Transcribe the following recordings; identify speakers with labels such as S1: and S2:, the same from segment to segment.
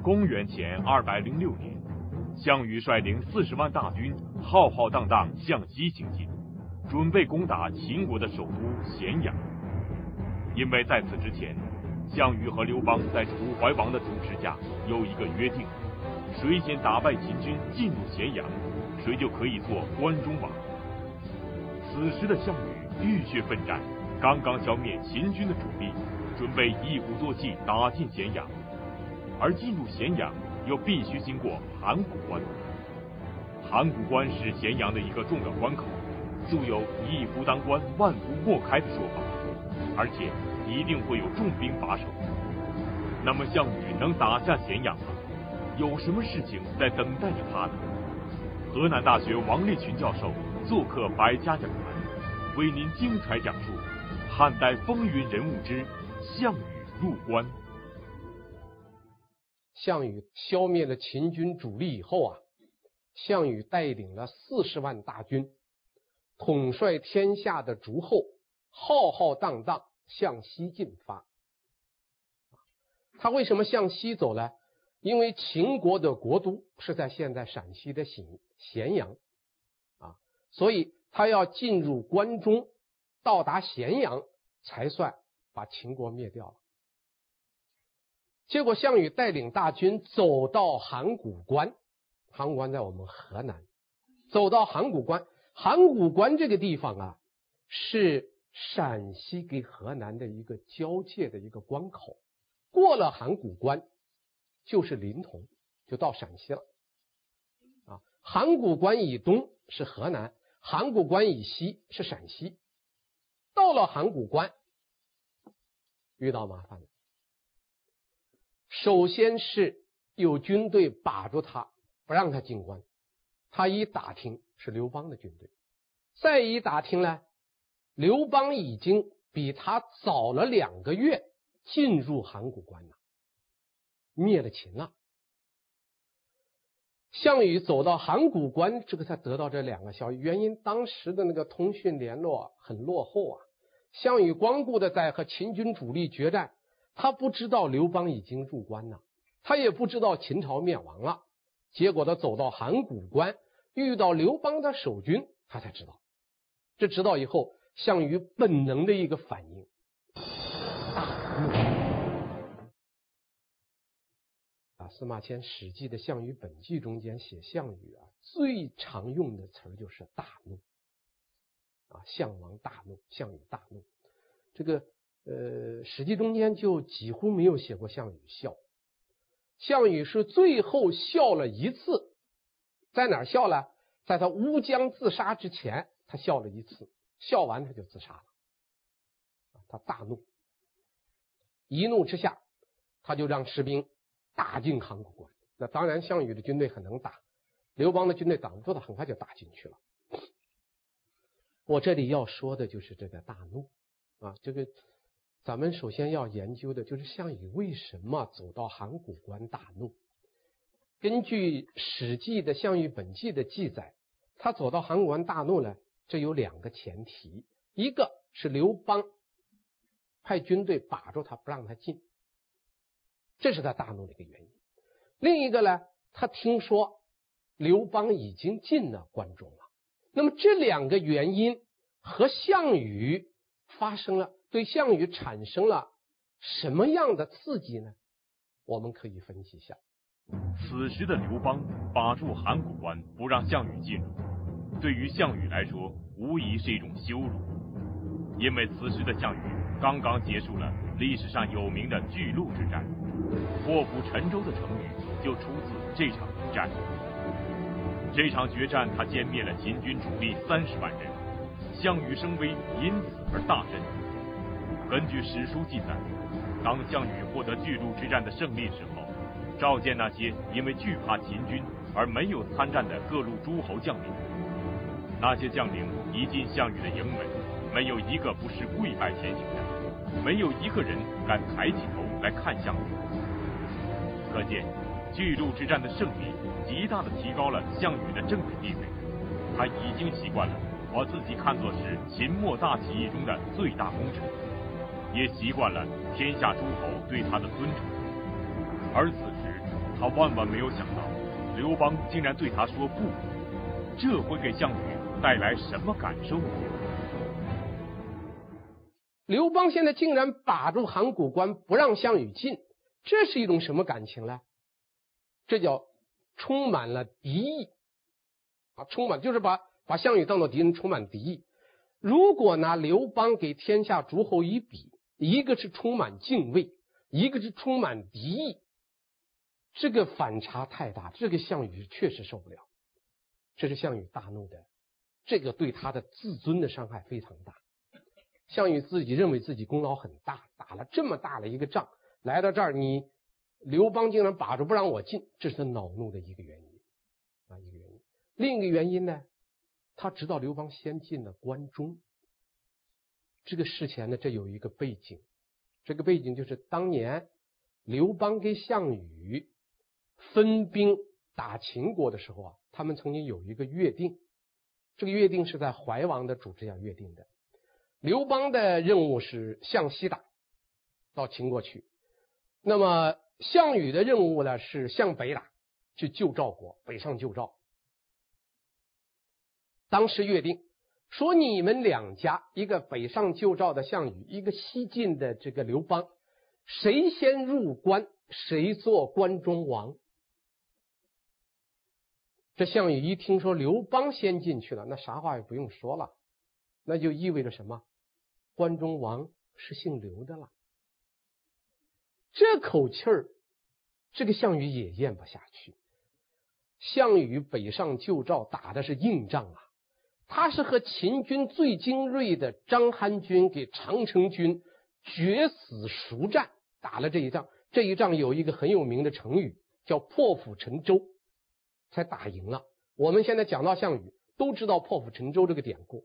S1: 公元前二百零六年，项羽率领四十万大军，浩浩荡荡向西行进，准备攻打秦国的首都咸阳。因为在此之前，项羽和刘邦在楚怀王的主持下有一个约定：谁先打败秦军进入咸阳，谁就可以做关中王。此时的项羽浴血奋战，刚刚消灭秦军的主力，准备一鼓作气打进咸阳。而进入咸阳又必须经过函谷关，函谷关是咸阳的一个重要关口，素有一夫当关，万夫莫开的说法，而且一定会有重兵把守。那么项羽能打下咸阳吗？有什么事情在等待着他呢？河南大学王立群教授做客百家讲坛，为您精彩讲述汉代风云人物之项羽入关。
S2: 项羽消灭了秦军主力以后啊，项羽带领了四十万大军，统帅天下的诸侯，浩浩荡荡向西进发。他为什么向西走呢？因为秦国的国都是在现在陕西的咸咸阳啊，所以他要进入关中，到达咸阳才算把秦国灭掉了。结果，项羽带领大军走到函谷关，函谷关在我们河南。走到函谷关，函谷关这个地方啊，是陕西跟河南的一个交界的一个关口。过了函谷关，就是临潼，就到陕西了。啊，函谷关以东是河南，函谷关以西是陕西。到了函谷关，遇到麻烦了。首先是有军队把住他，不让他进关。他一打听是刘邦的军队，再一打听呢，刘邦已经比他早了两个月进入函谷关了，灭了秦了。项羽走到函谷关，这个才得到这两个消息。原因当时的那个通讯联络很落后啊，项羽光顾的在和秦军主力决战。他不知道刘邦已经入关了，他也不知道秦朝灭亡了。结果他走到函谷关，遇到刘邦的守军，他才知道。这知道以后，项羽本能的一个反应，大怒。啊，司马迁《史记》的《项羽本纪》中间写项羽啊，最常用的词就是大怒。啊，项王大怒，项羽大怒，这个。呃，史记中间就几乎没有写过项羽笑。项羽是最后笑了一次，在哪儿笑了？在他乌江自杀之前，他笑了一次，笑完他就自杀了。他大怒，一怒之下，他就让士兵打进函谷关。那当然，项羽的军队很能打，刘邦的军队挡不住他，很快就打进去了。我这里要说的就是这个大怒啊，这个。咱们首先要研究的就是项羽为什么走到函谷关大怒。根据《史记》的《项羽本纪》的记载，他走到函谷关大怒呢，这有两个前提：一个是刘邦派军队把住他，不让他进，这是他大怒的一个原因；另一个呢，他听说刘邦已经进了关中了。那么这两个原因和项羽发生了。对项羽产生了什么样的刺激呢？我们可以分析一下。
S1: 此时的刘邦把住函谷关，不让项羽进入，对于项羽来说，无疑是一种羞辱。因为此时的项羽刚刚结束了历史上有名的巨鹿之战，破釜沉舟的成语就出自这场一战。这场决战，他歼灭了秦军主力三十万人，项羽声威因此而大振。根据史书记载，当项羽获得巨鹿之战的胜利时候，召见那些因为惧怕秦军而没有参战的各路诸侯将领。那些将领一进项羽的营门，没有一个不是跪拜前行的，没有一个人敢抬起头来看项羽。可见，巨鹿之战的胜利极大地提高了项羽的政治地位。他已经习惯了把自己看作是秦末大起义中的最大功臣。也习惯了天下诸侯对他的尊崇，而此时他万万没有想到，刘邦竟然对他说不，这会给项羽带来什么感受呢？
S2: 刘邦现在竟然把住函谷关，不让项羽进，这是一种什么感情呢？这叫充满了敌意啊！充满就是把把项羽当做敌人，充满敌意。如果拿刘邦给天下诸侯一比，一个是充满敬畏，一个是充满敌意，这个反差太大，这个项羽确实受不了。这是项羽大怒的，这个对他的自尊的伤害非常大。项羽自己认为自己功劳很大，打了这么大的一个仗，来到这儿，你刘邦竟然把着不让我进，这是他恼怒的一个原因啊，一个原因。另一个原因呢？他知道刘邦先进了关中，这个事前呢，这有一个背景，这个背景就是当年刘邦跟项羽分兵打秦国的时候啊，他们曾经有一个约定，这个约定是在怀王的主持下约定的。刘邦的任务是向西打到秦国去，那么项羽的任务呢是向北打去救赵国，北上救赵。当时约定说，你们两家，一个北上救赵的项羽，一个西进的这个刘邦，谁先入关，谁做关中王。这项羽一听说刘邦先进去了，那啥话也不用说了，那就意味着什么？关中王是姓刘的了。这口气儿，这个项羽也咽不下去。项羽北上救赵，打的是硬仗啊。他是和秦军最精锐的章邯军给长城军决死殊战，打了这一仗。这一仗有一个很有名的成语，叫破釜沉舟，才打赢了。我们现在讲到项羽，都知道破釜沉舟这个典故。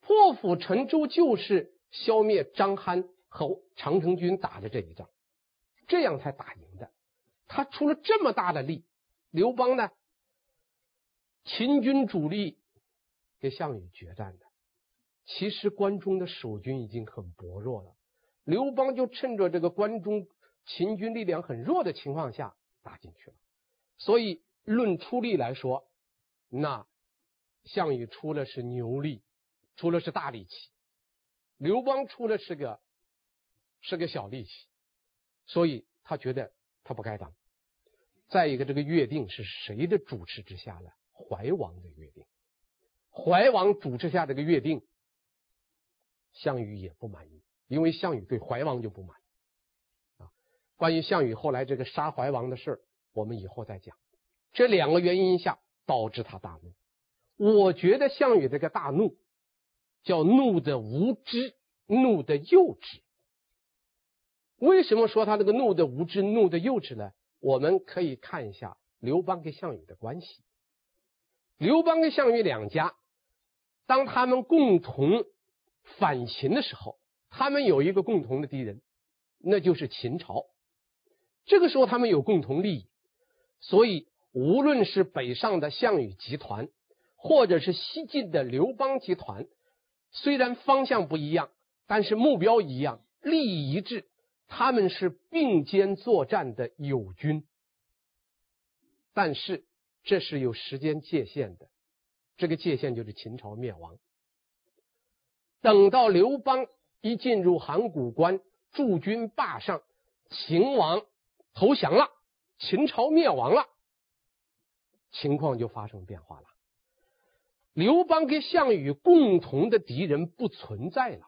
S2: 破釜沉舟就是消灭章邯和长城军打的这一仗，这样才打赢的。他出了这么大的力，刘邦呢，秦军主力。跟项羽决战的，其实关中的守军已经很薄弱了。刘邦就趁着这个关中秦军力量很弱的情况下打进去了。所以论出力来说，那项羽出的是牛力，出的是大力气；刘邦出的是个是个小力气，所以他觉得他不该当。再一个，这个约定是谁的主持之下呢？怀王的约定。怀王主持下这个约定，项羽也不满意，因为项羽对怀王就不满啊。关于项羽后来这个杀怀王的事我们以后再讲。这两个原因下导致他大怒。我觉得项羽这个大怒叫怒的无知，怒的幼稚。为什么说他这个怒的无知、怒的幼稚呢？我们可以看一下刘邦跟项羽的关系。刘邦跟项羽两家。当他们共同反秦的时候，他们有一个共同的敌人，那就是秦朝。这个时候他们有共同利益，所以无论是北上的项羽集团，或者是西进的刘邦集团，虽然方向不一样，但是目标一样，利益一致，他们是并肩作战的友军。但是这是有时间界限的。这个界限就是秦朝灭亡。等到刘邦一进入函谷关，驻军霸上，秦王投降了，秦朝灭亡了，情况就发生变化了。刘邦跟项羽共同的敌人不存在了，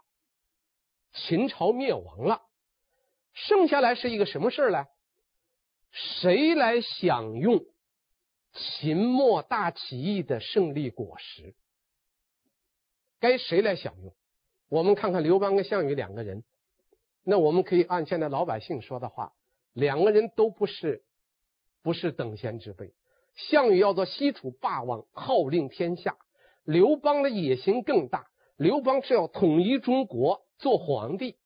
S2: 秦朝灭亡了，剩下来是一个什么事呢？谁来享用？秦末大起义的胜利果实，该谁来享用？我们看看刘邦跟项羽两个人，那我们可以按现在老百姓说的话，两个人都不是不是等闲之辈。项羽要做西楚霸王，号令天下；刘邦的野心更大，刘邦是要统一中国，做皇帝。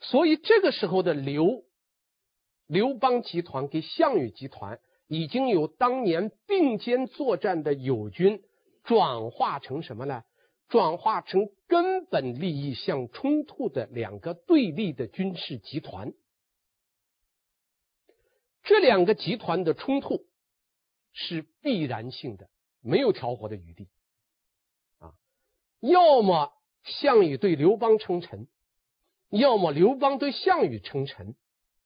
S2: 所以这个时候的刘刘邦集团跟项羽集团。已经有当年并肩作战的友军转化成什么呢？转化成根本利益相冲突的两个对立的军事集团。这两个集团的冲突是必然性的，没有调和的余地啊。要么项羽对刘邦称臣，要么刘邦对项羽称臣，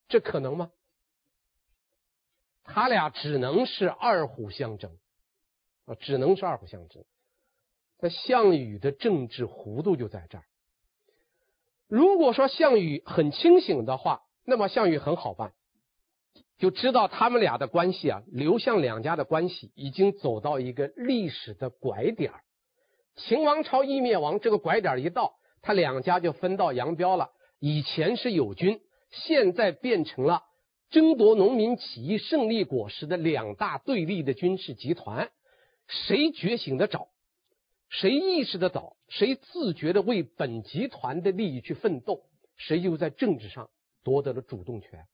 S2: 这可能吗？他俩只能是二虎相争啊，只能是二虎相争。那项羽的政治糊涂就在这儿。如果说项羽很清醒的话，那么项羽很好办，就知道他们俩的关系啊，刘项两家的关系已经走到一个历史的拐点儿。秦王朝一灭亡，这个拐点一到，他两家就分道扬镳了。以前是友军，现在变成了争夺农民起义胜利果实的两大对立的军事集团。谁觉醒的早？谁意识得早，谁自觉地为本集团的利益去奋斗，谁就在政治上夺得了主动权。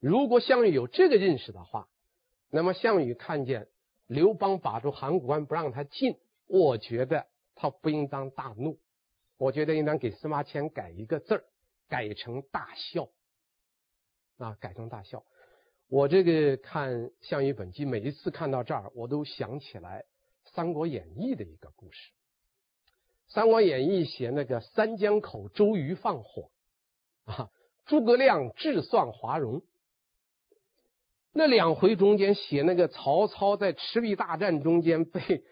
S2: 如果项羽有这个认识的话，那么项羽看见刘邦把住函谷关不让他进，我觉得他不应当大怒，我觉得应当给司马迁改一个字儿，改成大笑。啊，改成大笑。我这个看《项羽本纪》，每一次看到这儿，我都想起来。《三国演义》的一个故事，《三国演义》写那个三江口周瑜放火啊，诸葛亮智算华容。那两回中间写那个曹操在赤壁大战中间被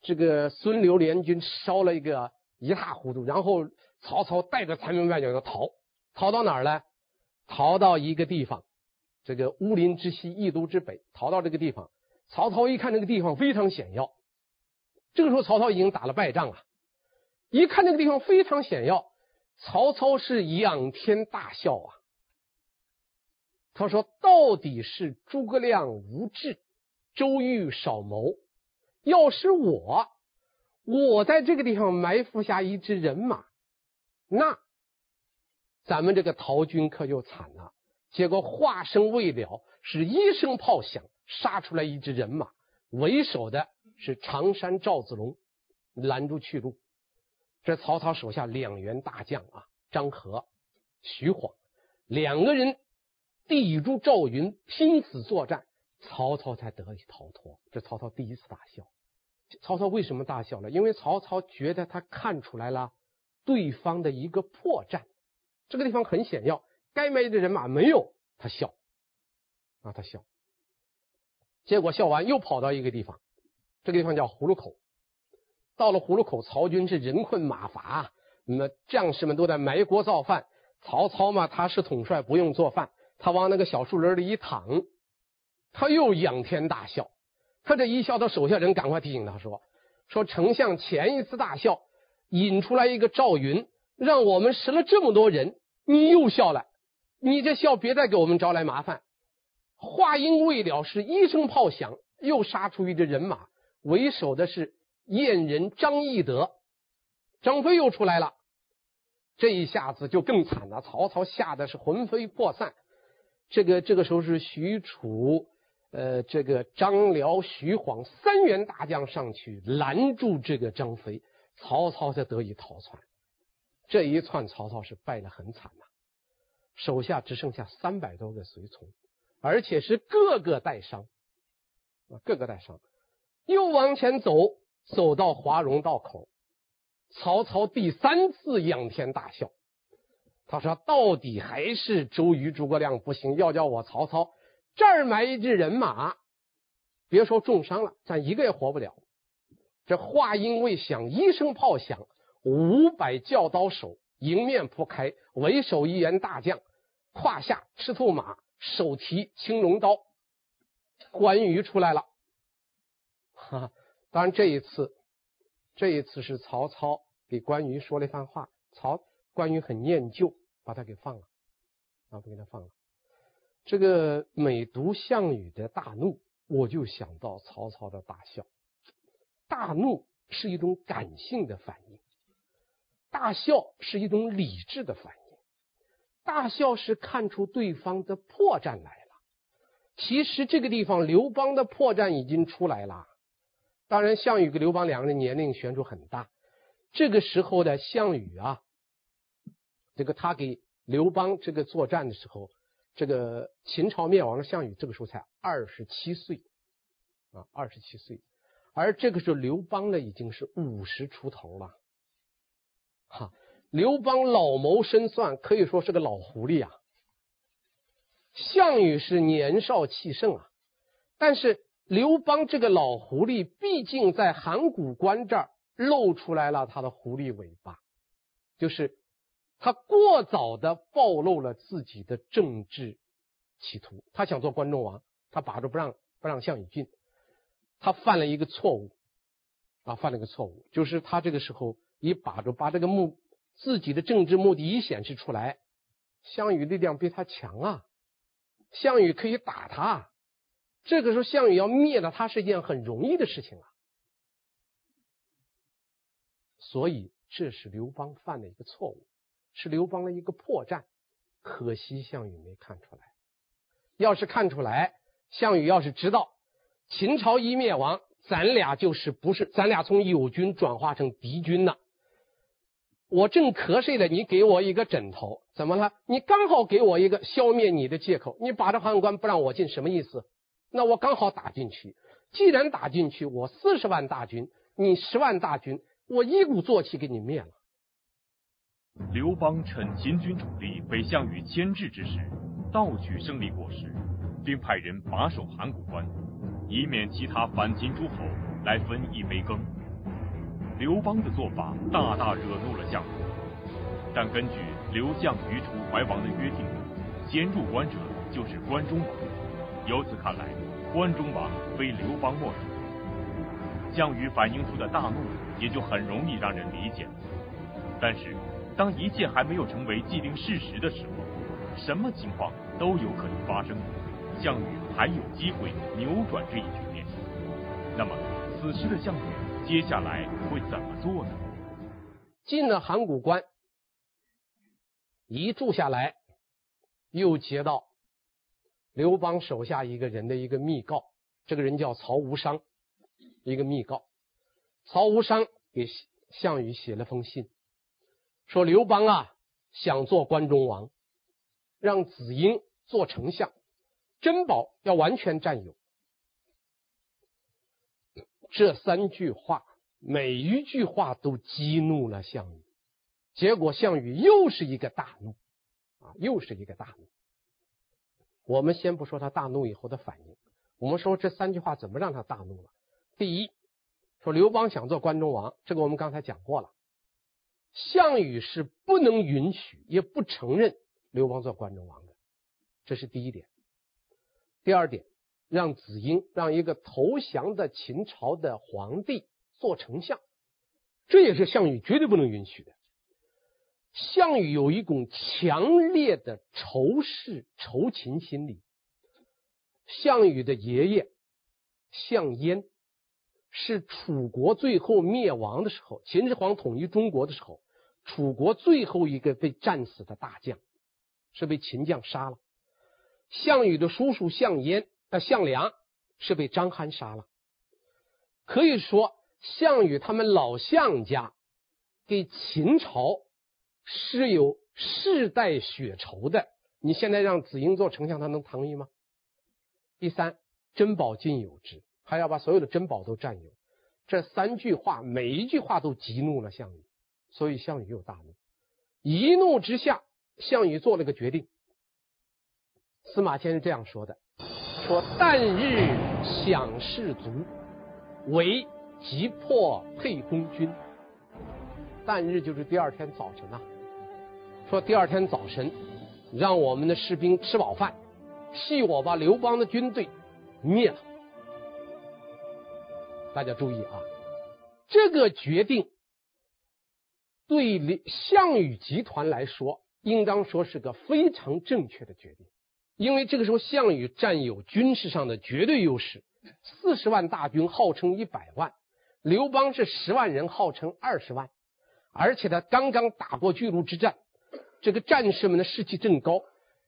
S2: 这个孙刘联军烧了一个一塌糊涂，然后曹操带着残兵败将要逃，逃到哪儿呢？逃到一个地方，这个乌林之西，益都之北，逃到这个地方。曹操一看这个地方非常险要。这个时候，曹操已经打了败仗了。一看那个地方非常险要，曹操是仰天大笑啊。他说：“到底是诸葛亮无智，周瑜少谋。要是我，我在这个地方埋伏下一支人马，那咱们这个陶军可就惨了。结果话声未了，是一声炮响，杀出来一支人马，为首的。”是常山赵子龙拦住去路，这曹操手下两员大将啊，张合、徐晃两个人抵住赵云，拼死作战，曹操才得以逃脱。这曹操第一次大笑。曹操为什么大笑呢？因为曹操觉得他看出来了对方的一个破绽，这个地方很险要，该埋的人马没有，他笑啊，他笑。结果笑完又跑到一个地方。这个地方叫葫芦口，到了葫芦口，曹军是人困马乏，那将士们都在埋锅造饭。曹操嘛，他是统帅，不用做饭，他往那个小树林里一躺，他又仰天大笑。他这一笑，他手下人赶快提醒他说：“说丞相前一次大笑，引出来一个赵云，让我们死了这么多人，你又笑了，你这笑别再给我们招来麻烦。”话音未了，是一声炮响，又杀出一支人马。为首的是燕人张翼德，张飞又出来了，这一下子就更惨了。曹操吓得是魂飞魄散。这个这个时候是许褚，呃，这个张辽、徐晃三员大将上去拦住这个张飞，曹操才得以逃窜。这一窜，曹操是败得很惨呐，手下只剩下三百多个随从，而且是个个带伤啊，个个带伤。又往前走，走到华容道口，曹操第三次仰天大笑。他说：“到底还是周瑜、诸葛亮不行，要叫我曹操这儿埋一支人马，别说重伤了，咱一个也活不了。”这话音未响，一声炮响，五百教刀手迎面扑开，为首一员大将，胯下赤兔马，手提青龙刀，关羽出来了。哈，当然这一次，这一次是曹操给关羽说了一番话，曹关羽很念旧，把他给放了，啊，不给他放了。这个每读项羽的大怒，我就想到曹操的大笑。大怒是一种感性的反应，大笑是一种理智的反应。大笑是看出对方的破绽来了。其实这个地方刘邦的破绽已经出来了。当然，项羽跟刘邦两个人年龄悬殊很大。这个时候的项羽啊，这个他给刘邦这个作战的时候，这个秦朝灭亡了项羽这个时候才二十七岁，啊，二十七岁，而这个时候刘邦呢已经是五十出头了，哈，刘邦老谋深算，可以说是个老狐狸啊。项羽是年少气盛啊，但是刘邦这个老狐狸，毕竟在函谷关这儿露出来了他的狐狸尾巴，就是。他过早的暴露了自己的政治企图，他想做关中王，他把着不让不让项羽进，他犯了一个错误，啊，犯了一个错误，就是他这个时候一把着把这个目自己的政治目的一显示出来，项羽力量比他强啊，项羽可以打他，这个时候项羽要灭了他是一件很容易的事情啊，所以这是刘邦犯的一个错误。是刘邦的一个破绽，可惜项羽没看出来。要是看出来，项羽要是知道秦朝一灭亡，咱俩就是不是咱俩从友军转化成敌军了。我正瞌睡了，你给我一个枕头，怎么了？你刚好给我一个消灭你的借口。你把这函关不让我进，什么意思？那我刚好打进去。既然打进去，我四十万大军，你十万大军，我一鼓作气给你灭了。
S1: 刘邦趁秦军主力被项羽牵制之时，盗取胜利果实，并派人把守函谷关，以免其他反秦诸侯来分一杯羹。刘邦的做法大大惹怒了项羽，但根据刘项与楚怀王的约定，先入关者就是关中王。由此看来，关中王非刘邦莫属。项羽反映出的大怒也就很容易让人理解了，但是。当一切还没有成为既定事实的时候，什么情况都有可能发生。项羽还有机会扭转这一局面。那么，此时的项羽接下来会怎么做呢？
S2: 进了函谷关，一住下来，又接到刘邦手下一个人的一个密告。这个人叫曹无伤，一个密告。曹无伤给项羽写了封信。说刘邦啊，想做关中王，让子婴做丞相，珍宝要完全占有。这三句话，每一句话都激怒了项羽，结果项羽又是一个大怒，啊，又是一个大怒。我们先不说他大怒以后的反应，我们说这三句话怎么让他大怒了？第一，说刘邦想做关中王，这个我们刚才讲过了。项羽是不能允许，也不承认刘邦做关中王的，这是第一点。第二点，让子婴，让一个投降的秦朝的皇帝做丞相，这也是项羽绝对不能允许的。项羽有一种强烈的仇视仇秦心理。项羽的爷爷项燕是楚国最后灭亡的时候，秦始皇统一中国的时候。楚国最后一个被战死的大将，是被秦将杀了。项羽的叔叔项燕，那，项梁是被章邯杀了。可以说，项羽他们老项家给秦朝是有世代血仇的。你现在让子婴做丞相，他能同意吗？第三，珍宝尽有之，还要把所有的珍宝都占有。这三句话，每一句话都激怒了项羽。所以项羽又大怒，一怒之下，项羽做了个决定。司马迁是这样说的：说旦日饗士卒，为急迫沛公军。旦日就是第二天早晨呐、啊。说第二天早晨，让我们的士兵吃饱饭，替我把刘邦的军队灭了。大家注意啊，这个决定。对项羽集团来说，应当说是个非常正确的决定，因为这个时候项羽占有军事上的绝对优势，四十万大军号称一百万，刘邦是十万人号称二十万，而且他刚刚打过巨鹿之战，这个战士们的士气正高，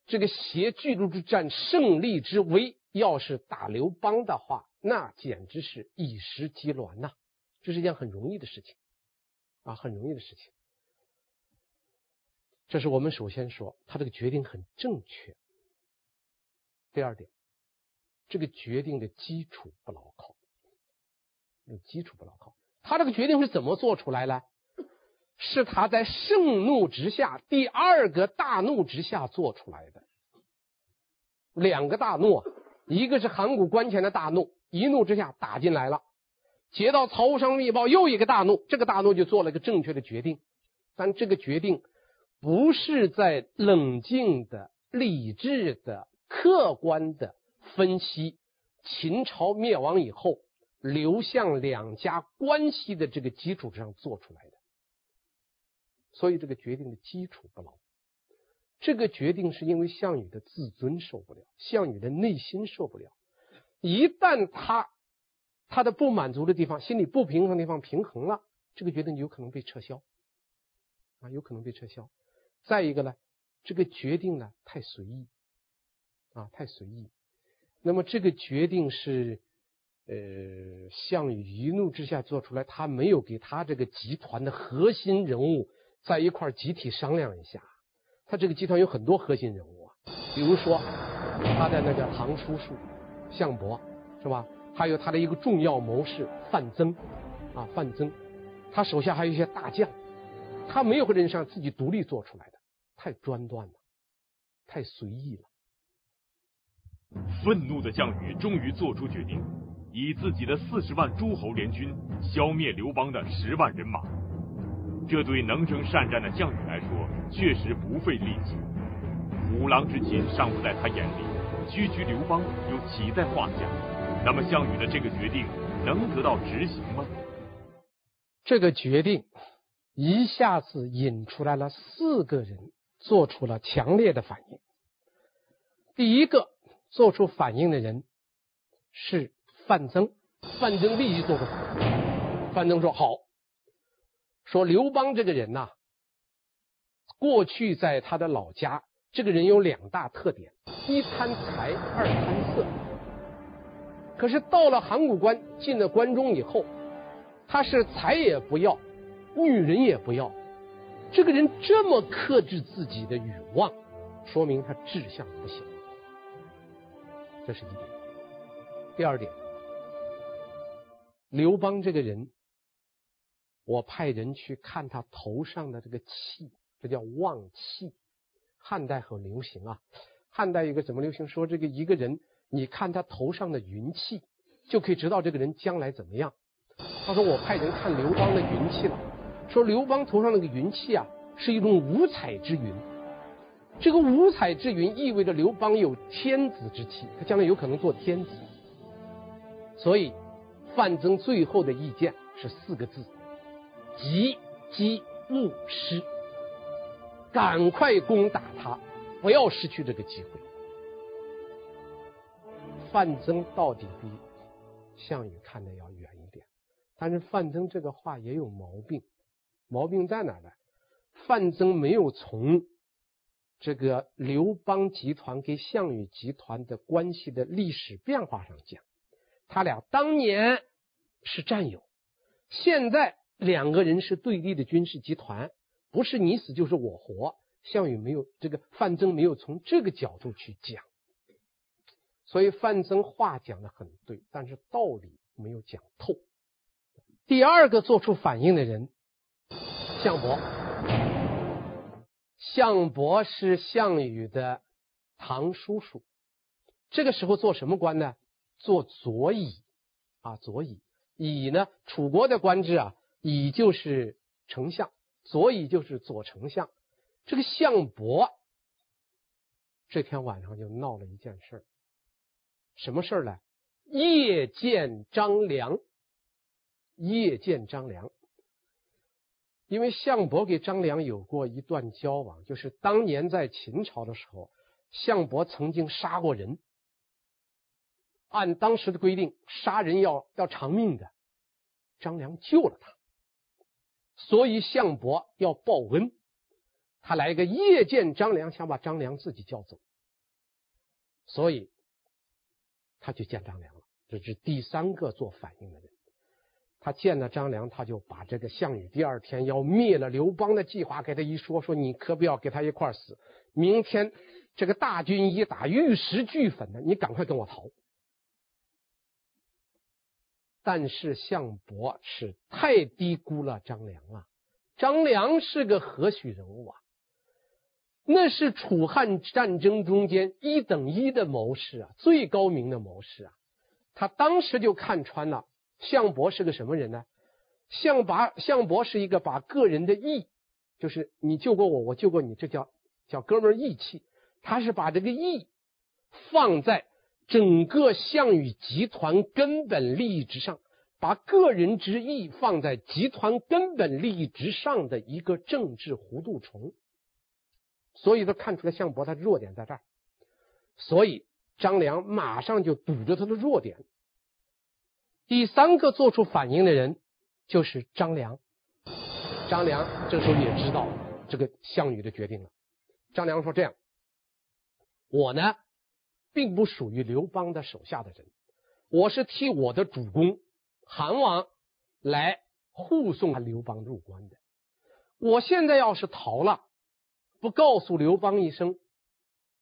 S2: 这个挟巨鹿之战胜利之威，要是打刘邦的话，那简直是一石激卵呐，这是一件很容易的事情。啊，很容易的事情。这是我们首先说，他这个决定很正确。第二点，这个决定的基础不牢靠，基础不牢靠。他这个决定是怎么做出来呢？是他在盛怒之下，第二个大怒之下做出来的。两个大怒，一个是函谷关前的大怒，一怒之下打进来了，接到曹无伤密报，又一个大怒，这个大怒就做了一个正确的决定，但这个决定不是在冷静的、理智的、客观的分析秦朝灭亡以后刘项两家关系的这个基础上做出来的，所以这个决定的基础不牢。这个决定是因为项羽的自尊受不了，项羽的内心受不了。一旦他他的不满足的地方、心里不平衡的地方平衡了，这个决定就有可能被撤销啊，有可能被撤销。再一个呢，这个决定呢太随意啊，太随意。那么这个决定是呃项羽一怒之下做出来，他没有给他这个集团的核心人物在一块集体商量一下。他这个集团有很多核心人物啊，比如说他的那个堂叔叔项伯是吧？还有他的一个重要谋士范增啊，范增，他手下还有一些大将，他没有和人上自己独立做出来的，太专断了，太随意了。
S1: 愤怒的项羽终于做出决定，以自己的四十万诸侯联军消灭刘邦的十万人马。这对能征善战的项羽来说，确实不费力气。虎狼之心尚不在他眼里，区区刘邦又岂在话下？那么项羽的这个决定能得到执行吗？
S2: 这个决定一下子引出来了四个人做出了强烈的反应。第一个做出反应的人是范增，范增立即做出反应。范增说：“好。”说刘邦这个人呐，过去在他的老家，这个人有两大特点：一贪财，二贪色。可是到了函谷关，进了关中以后，他是财也不要，女人也不要。这个人这么克制自己的欲望，说明他志向不行。这是一点。第二点，刘邦这个人。我派人去看他头上的这个气，这叫望气。汉代很流行啊，汉代一个怎么流行？说这个一个人，你看他头上的云气，就可以知道这个人将来怎么样。他说我派人看刘邦的云气了，说刘邦头上那个云气啊，是一种五彩之云。这个五彩之云意味着刘邦有天子之气，他将来有可能做天子。所以范增最后的意见是四个字。急击勿失，赶快攻打他，不要失去这个机会。范增到底比项羽看的要远一点，但是范增这个话也有毛病，毛病在哪儿呢？范增没有从这个刘邦集团跟项羽集团的关系的历史变化上讲，他俩当年是战友，现在。两个人是对立的军事集团，不是你死就是我活。项羽没有这个，范增没有从这个角度去讲，所以范增话讲的很对，但是道理没有讲透。第二个做出反应的人，项伯。项伯是项羽的堂叔叔，这个时候做什么官呢？做左尹啊，左尹。尹呢，楚国的官制啊。乙就是丞相，左尹就是左丞相。这个项伯这天晚上就闹了一件事儿，什么事儿呢？夜见张良，夜见张良。因为项伯给张良有过一段交往，就是当年在秦朝的时候，项伯曾经杀过人，按当时的规定，杀人要要偿命的，张良救了他。所以项伯要报恩，他来一个夜见张良，想把张良自己叫走，所以他去见张良了。这是第三个做反应的人。他见了张良，他就把这个项羽第二天要灭了刘邦的计划给他一说，说你可不要给他一块死。明天这个大军一打，玉石俱焚的，你赶快跟我逃。但是项伯是太低估了张良了。张良是个何许人物啊？那是楚汉战争中间一等一的谋士啊，最高明的谋士啊。他当时就看穿了项伯是个什么人呢？项拔项伯是一个把个人的义，就是你救过我，我救过你，这叫叫哥们义气。他是把这个义放在整个项羽集团根本利益之上，把个人之义放在集团根本利益之上的一个政治糊涂虫。所以他看出来项伯他的弱点在这儿，所以张良马上就堵着他的弱点。第三个做出反应的人就是张良。张良这时候也知道这个项羽的决定了。张良说：“这样。”我呢，并不属于刘邦的手下的人，我是替我的主公韩王来护送刘邦入关的。我现在要是逃了，不告诉刘邦一声，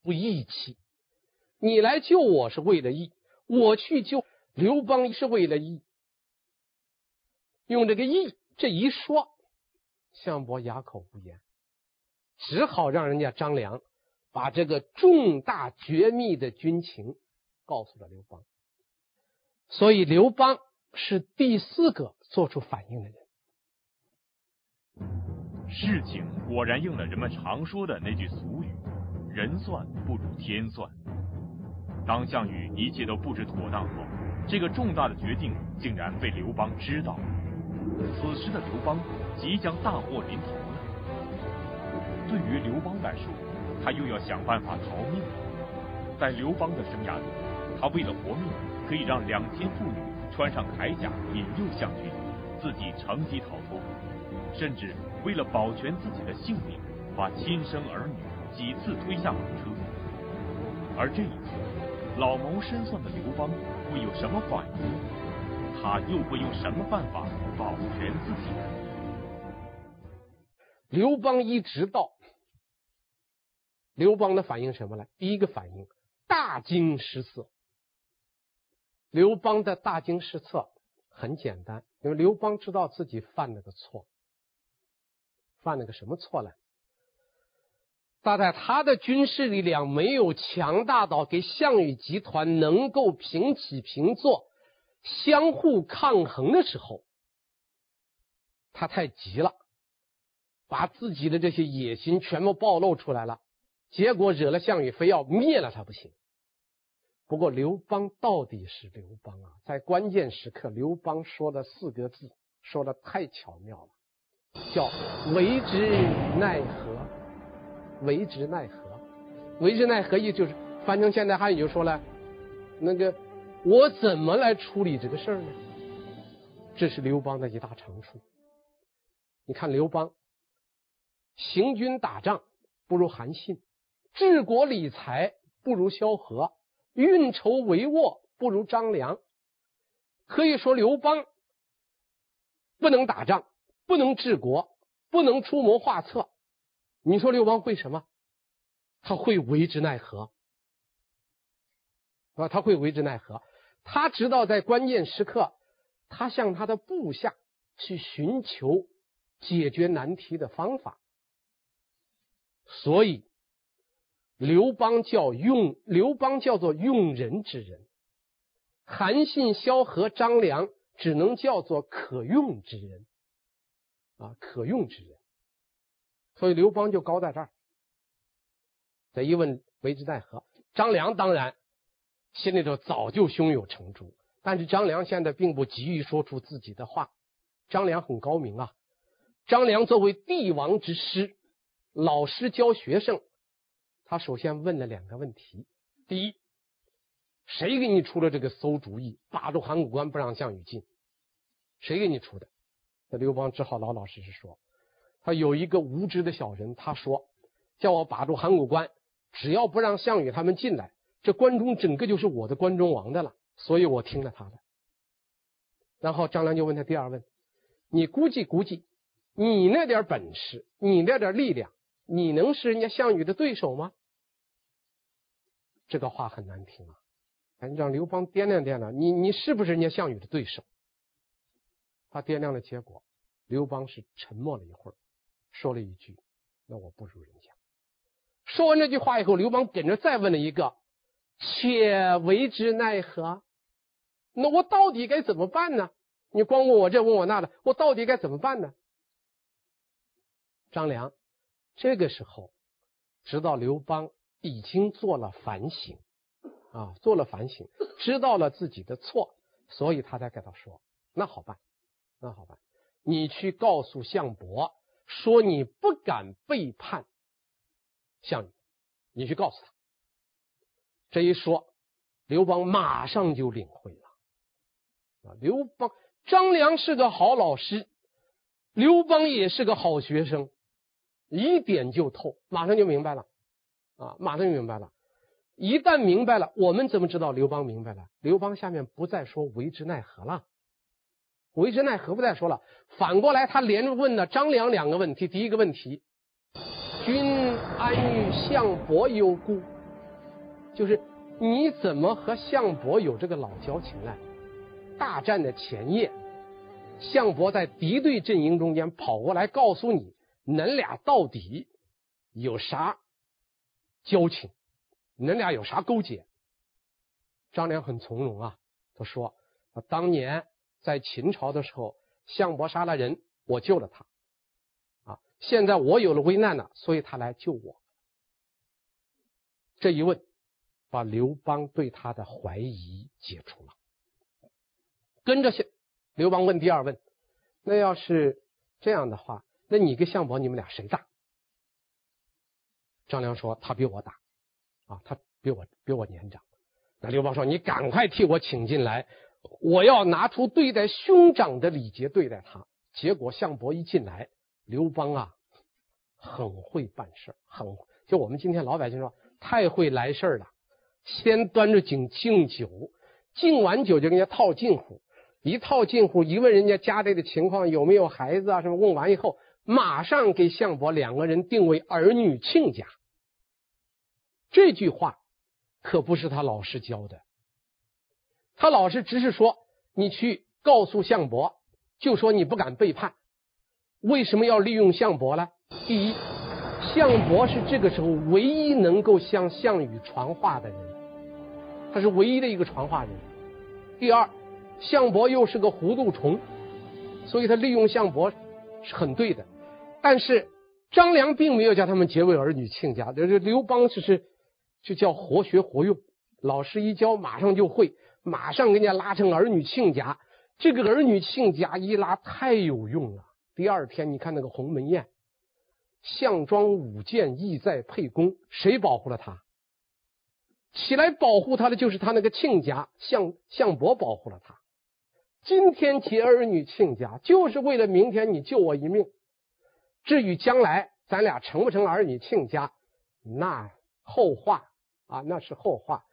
S2: 不义气。你来救我是为了义，我去救刘邦是为了义。用这个义这一说，项伯哑口无言，只好让人家张良。把这个重大绝密的军情告诉了刘邦，所以刘邦是第四个做出反应的人。
S1: 事情果然应了人们常说的那句俗语：“人算不如天算。”当项羽一切都布置妥当后，这个重大的决定竟然被刘邦知道了。此时的刘邦即将大祸临头了。对于刘邦来说，他又要想办法逃命。在刘邦的生涯里，他为了活命，可以让两千妇女穿上铠甲引诱项军，自己乘机逃脱；甚至为了保全自己的性命，把亲生儿女几次推下马车。而这一次，老谋深算的刘邦会有什么反应？他又会用什么办法保全自己？
S2: 刘邦一直到。刘邦的反应什么呢？第一个反应，大惊失色。刘邦的大惊失色很简单，因为刘邦知道自己犯了个错，犯了个什么错呢？大概他的军事力量没有强大到给项羽集团能够平起平坐、相互抗衡的时候，他太急了，把自己的这些野心全部暴露出来了。结果惹了项羽，非要灭了他不行。不过刘邦到底是刘邦啊，在关键时刻，刘邦说了四个字，说的太巧妙了，叫“为之奈何”。为之奈何？为之奈何意就是翻成现代汉语就说了，那个我怎么来处理这个事儿呢？这是刘邦的一大长处。你看刘邦行军打仗不如韩信。治国理财不如萧何，运筹帷幄不如张良。可以说刘邦不能打仗，不能治国，不能出谋划策。你说刘邦会什么？他会为之奈何？啊，他会为之奈何？他知道在关键时刻，他向他的部下去寻求解决难题的方法。所以。刘邦叫用，刘邦叫做用人之人，韩信、萧何、张良只能叫做可用之人，啊，可用之人。所以刘邦就高在这儿。再一问为之奈何？张良当然心里头早就胸有成竹，但是张良现在并不急于说出自己的话。张良很高明啊，张良作为帝王之师，老师教学生。他首先问了两个问题：第一，谁给你出了这个馊主意，把住函谷关不让项羽进？谁给你出的？那刘邦只好老老实实说：“他有一个无知的小人，他说叫我把住函谷关，只要不让项羽他们进来，这关中整个就是我的关中王的了，所以我听了他的。”然后张良就问他第二问：“你估计估计，你那点本事，你那点力量。”你能是人家项羽的对手吗？这个话很难听啊！哎，让刘邦掂量掂量，你你是不是人家项羽的对手？他掂量的结果，刘邦是沉默了一会儿，说了一句：“那我不如人家。”说完这句话以后，刘邦跟着再问了一个：“且为之奈何？”那我到底该怎么办呢？你光问我这问我那的，我到底该怎么办呢？张良这个时候知道刘邦已经做了反省啊，做了反省，知道了自己的错，所以他才给他说：“那好办，那好办，你去告诉项伯，说你不敢背叛项羽，你去告诉他。”这一说，刘邦马上就领会了。啊，刘邦。张良是个好老师，刘邦也是个好学生，一点就透，马上就明白了，啊，马上就明白了。一旦明白了，我们怎么知道刘邦明白了？刘邦下面不再说为之奈何了，为之奈何不再说了，反过来他连着问了张良两个问题。第一个问题，君安与项伯有故？就是你怎么和项伯有这个老交情呢？大战的前夜，项伯在敌对阵营中间跑过来，告诉你，恁俩到底有啥交情？恁俩有啥勾结？张良很从容啊，他说：“当年在秦朝的时候，项伯杀了人，我救了他。啊，现在我有了危难了，所以他来救我。”这一问，把刘邦对他的怀疑解除了。跟着项刘邦问第二问，那要是这样的话，那你跟项伯你们俩谁大？张良说他比我大，啊，他比我比我年长。那刘邦说你赶快替我请进来，我要拿出对待兄长的礼节对待他。结果项伯一进来，刘邦啊，很会办事，很就我们今天老百姓说太会来事了。先端着酒敬酒，敬完酒就跟人家套近乎。一套近乎，一问人家家里的情况，有没有孩子啊？什么？问完以后，马上给项伯两个人定为儿女亲家。这句话可不是他老师教的，他老师只是说你去告诉项伯，就说你不敢背叛。为什么要利用项伯呢？第一，项伯是这个时候唯一能够向项羽传话的人，他是唯一的一个传话人。第二。项伯又是个糊涂虫，所以他利用项伯是很对的。但是张良并没有叫他们结为儿女亲家，这刘邦只是就叫活学活用，老师一教马上就会，马上给人家拉成儿女亲家。这个儿女亲家一拉太有用了。第二天你看那个鸿门宴，项庄舞剑，意在沛公，谁保护了他？起来保护他的就是他那个亲家项项伯保护了他。今天结儿女亲家，就是为了明天你救我一命。至于将来咱俩成不成儿女亲家，那后话啊，那是后话。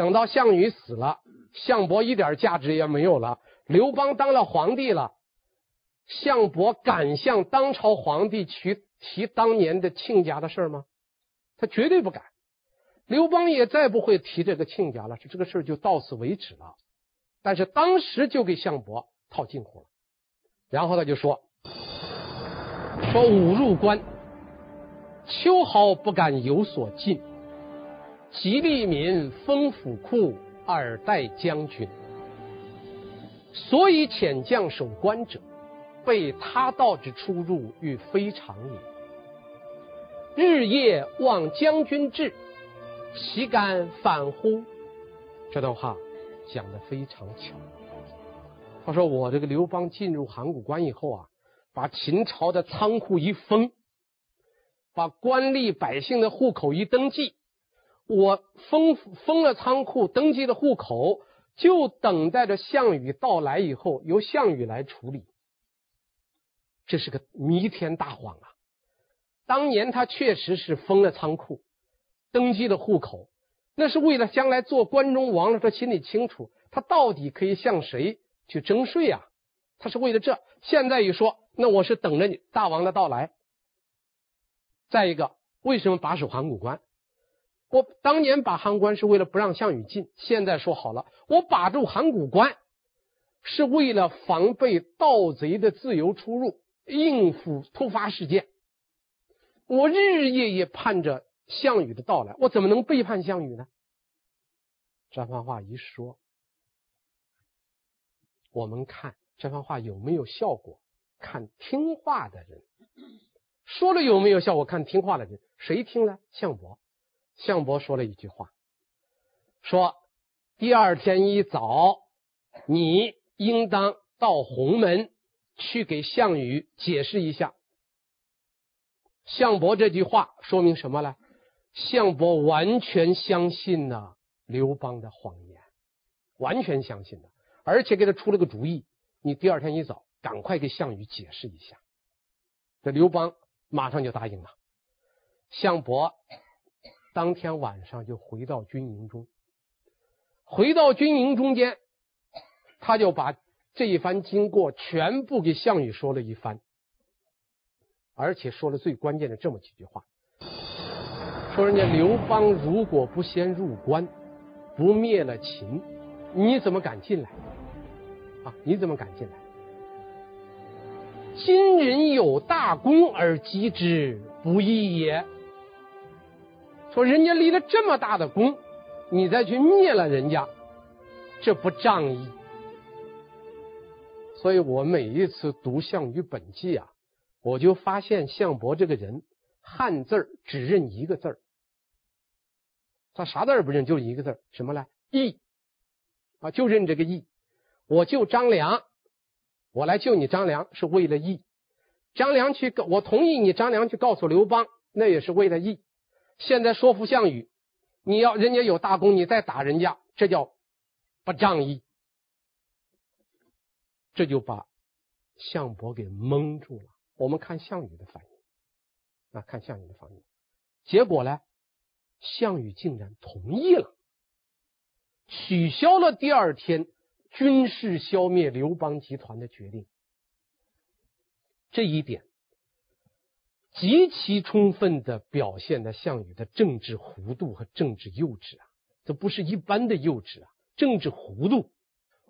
S2: 等到项羽死了，项伯一点价值也没有了。刘邦当了皇帝了，项伯敢向当朝皇帝去提当年的亲家的事吗？他绝对不敢。刘邦也再不会提这个亲家了，这个事就到此为止了。但是当时就给项伯套近乎了，然后他就说：“说吾入关，秋毫不敢有所进，即吏民封府库，尔待将军。所以遣将守关者，备他道之出入，欲非常也。日夜望将军至，岂敢反乎？”这段话。讲的非常巧，他说：“我这个刘邦进入函谷关以后啊，把秦朝的仓库一封，把官吏百姓的户口一登记，我封封了仓库，登记了户口，就等待着项羽到来以后，由项羽来处理。这是个弥天大谎啊！当年他确实是封了仓库，登记了户口。”那是为了将来做关中王了，他心里清楚，他到底可以向谁去征税啊？他是为了这。现在一说，那我是等着你大王的到来。再一个，为什么把守函谷关？我当年把函关是为了不让项羽进，现在说好了，我把住函谷关是为了防备盗贼的自由出入，应付突发事件。我日日夜夜盼着项羽的到来，我怎么能背叛项羽呢？这番话一说，我们看这番话有没有效果？看听话的人说了有没有效果？看听话的人，谁听了？项伯。项伯说了一句话，说：“第二天一早，你应当到鸿门去给项羽解释一下。”项伯这句话说明什么呢？项伯完全相信了刘邦的谎言，完全相信了，而且给他出了个主意：你第二天一早赶快给项羽解释一下。这刘邦马上就答应了。项伯。当天晚上就回到军营中，回到军营中间，他就把这一番经过全部给项羽说了一番，而且说了最关键的这么几句话：说人家刘邦如果不先入关，不灭了秦，你怎么敢进来？啊，你怎么敢进来？今人有大功而击之，不义也。说人家立了这么大的功，你再去灭了人家，这不仗义。所以我每一次读《项羽本纪》啊，我就发现项伯这个人汉字只认一个字他啥字也不认，就一个字什么呢？义啊，就认这个义。我救张良，我来救你张良是为了义。张良去，我同意你张良去告诉刘邦，那也是为了义。现在说服项羽，你要人家有大功，你再打人家，这叫不仗义。这就把项伯给蒙住了。我们看项羽的反应，啊，看项羽的反应，结果呢，项羽竟然同意了，取消了第二天军事消灭刘邦集团的决定。这一点。极其充分的表现了项羽的政治糊涂和政治幼稚啊！这不是一般的幼稚啊，政治糊涂。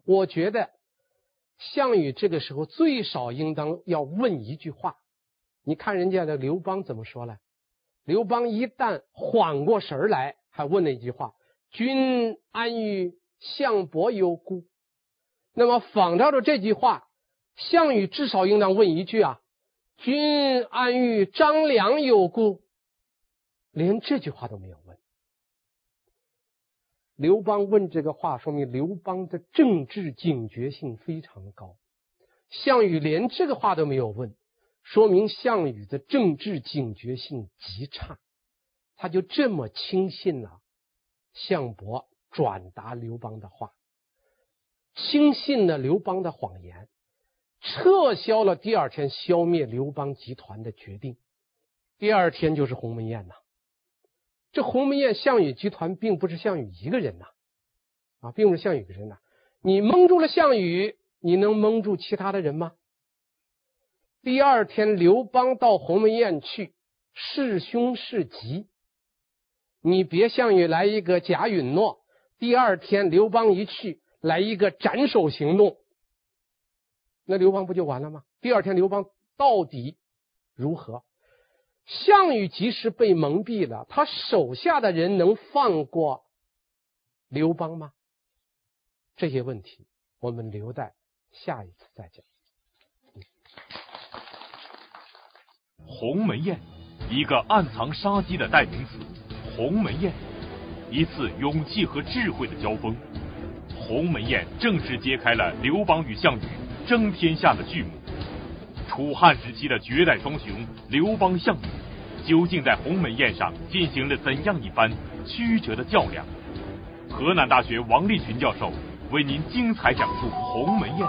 S2: 我觉得项羽这个时候最少应当要问一句话。你看人家的刘邦怎么说呢？刘邦一旦缓过神来，还问了一句话：“君安于项伯有故？”那么仿照着这句话，项羽至少应当问一句啊。君安与张良有故？连这句话都没有问。刘邦问这个话，说明刘邦的政治警觉性非常高。项羽连这个话都没有问，说明项羽的政治警觉性极差。他就这么轻信了项伯转达刘邦的话，轻信了刘邦的谎言。撤销了第二天消灭刘邦集团的决定，第二天就是鸿门宴呐。这鸿门宴，项羽集团并不是项羽一个人呐，啊，并不是项羽一个人呐。你蒙住了项羽，你能蒙住其他的人吗？第二天，刘邦到鸿门宴去，是凶是吉？你别项羽来一个假允诺，第二天刘邦一去，来一个斩首行动。那刘邦不就完了吗？第二天刘邦到底如何？项羽即使被蒙蔽了，他手下的人能放过刘邦吗？这些问题我们留待下一次再讲。
S1: 鸿门宴，一个暗藏杀机的代名词。鸿门宴，一次勇气和智慧的交锋。鸿门宴正式揭开了刘邦与项羽。争天下的巨幕，楚汉时期的绝代双雄刘邦、项羽，究竟在鸿门宴上进行了怎样一番曲折的较量？河南大学王立群教授为您精彩讲述鸿门宴。